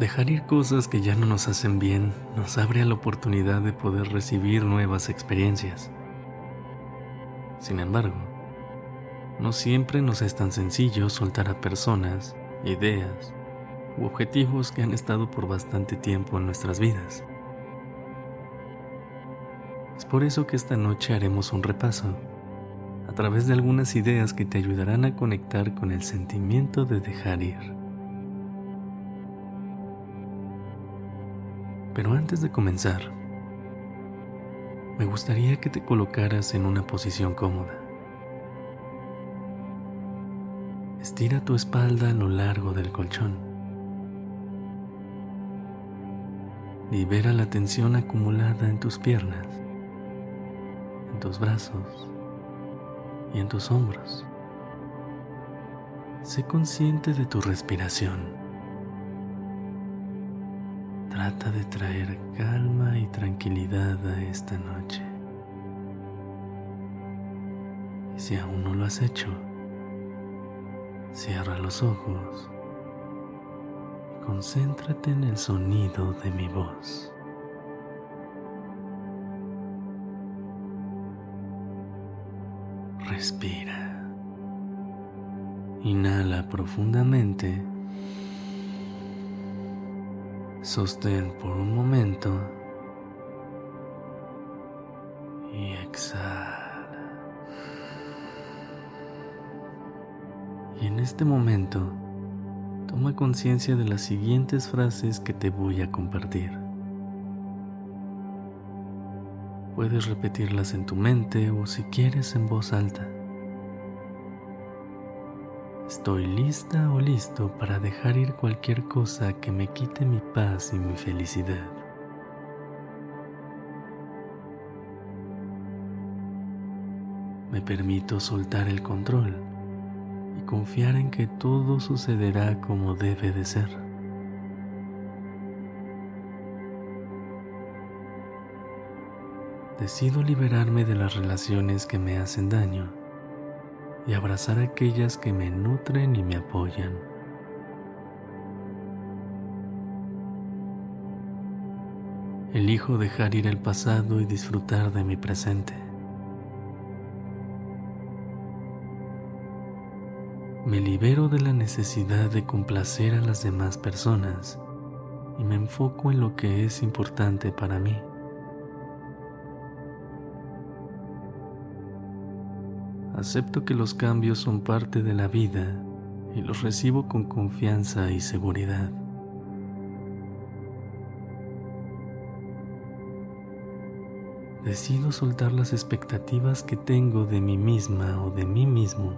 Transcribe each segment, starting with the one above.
Dejar ir cosas que ya no nos hacen bien nos abre a la oportunidad de poder recibir nuevas experiencias. Sin embargo, no siempre nos es tan sencillo soltar a personas, ideas u objetivos que han estado por bastante tiempo en nuestras vidas. Es por eso que esta noche haremos un repaso a través de algunas ideas que te ayudarán a conectar con el sentimiento de dejar ir. Pero antes de comenzar, me gustaría que te colocaras en una posición cómoda. Estira tu espalda a lo largo del colchón. Libera la tensión acumulada en tus piernas, en tus brazos y en tus hombros. Sé consciente de tu respiración. Trata de traer calma y tranquilidad a esta noche. Y si aún no lo has hecho, cierra los ojos y concéntrate en el sonido de mi voz. Respira. Inhala profundamente Sostén por un momento y exhala. Y en este momento, toma conciencia de las siguientes frases que te voy a compartir. Puedes repetirlas en tu mente o si quieres en voz alta. Estoy lista o listo para dejar ir cualquier cosa que me quite mi paz y mi felicidad. Me permito soltar el control y confiar en que todo sucederá como debe de ser. Decido liberarme de las relaciones que me hacen daño y abrazar a aquellas que me nutren y me apoyan. Elijo dejar ir el pasado y disfrutar de mi presente. Me libero de la necesidad de complacer a las demás personas y me enfoco en lo que es importante para mí. Acepto que los cambios son parte de la vida y los recibo con confianza y seguridad. Decido soltar las expectativas que tengo de mí misma o de mí mismo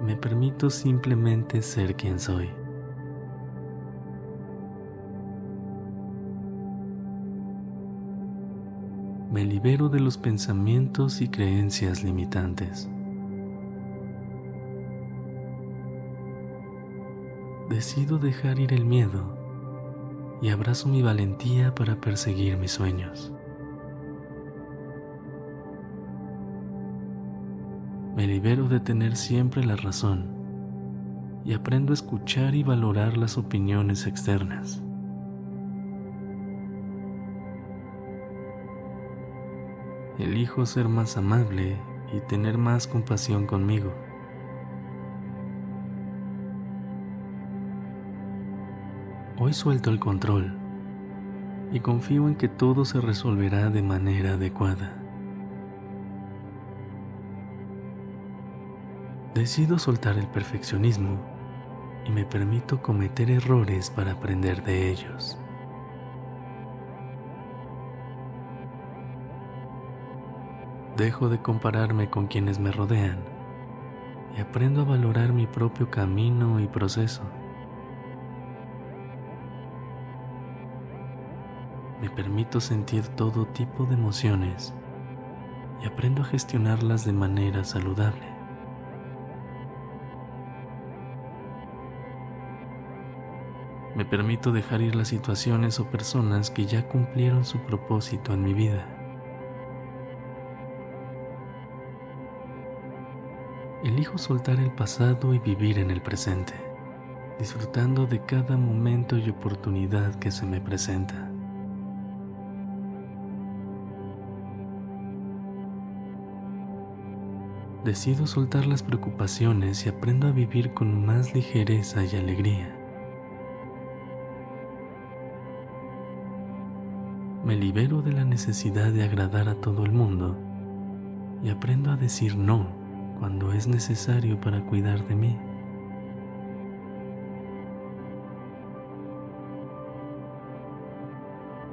y me permito simplemente ser quien soy. Me libero de los pensamientos y creencias limitantes. Decido dejar ir el miedo y abrazo mi valentía para perseguir mis sueños. Me libero de tener siempre la razón y aprendo a escuchar y valorar las opiniones externas. Elijo ser más amable y tener más compasión conmigo. Hoy suelto el control y confío en que todo se resolverá de manera adecuada. Decido soltar el perfeccionismo y me permito cometer errores para aprender de ellos. Dejo de compararme con quienes me rodean y aprendo a valorar mi propio camino y proceso. me permito sentir todo tipo de emociones y aprendo a gestionarlas de manera saludable. Me permito dejar ir las situaciones o personas que ya cumplieron su propósito en mi vida. Elijo soltar el pasado y vivir en el presente, disfrutando de cada momento y oportunidad que se me presenta. decido soltar las preocupaciones y aprendo a vivir con más ligereza y alegría. Me libero de la necesidad de agradar a todo el mundo y aprendo a decir no cuando es necesario para cuidar de mí.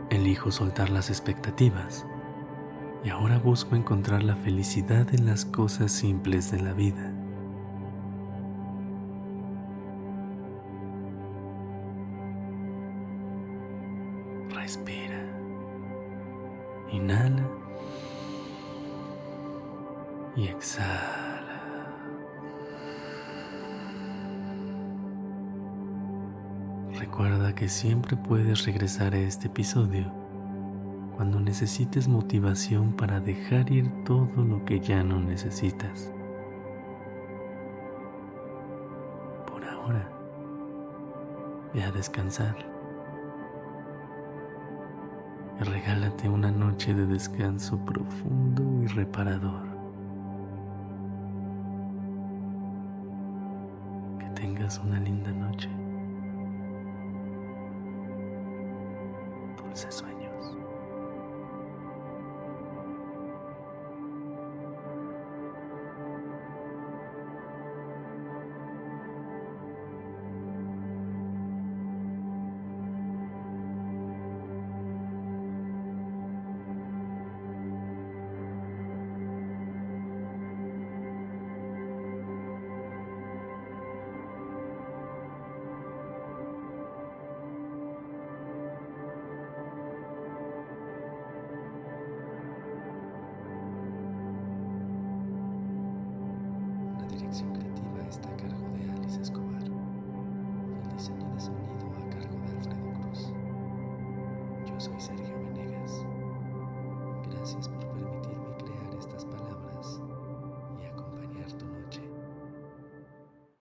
Elijo soltar las expectativas y ahora busco encontrar la felicidad en las cosas simples de la vida. Respira. Inhala. Y exhala. Recuerda que siempre puedes regresar a este episodio cuando necesites motivación para dejar ir todo lo que ya no necesitas. Por ahora, ve a descansar. regálate una noche de descanso profundo y reparador. Que tengas una linda noche. this way.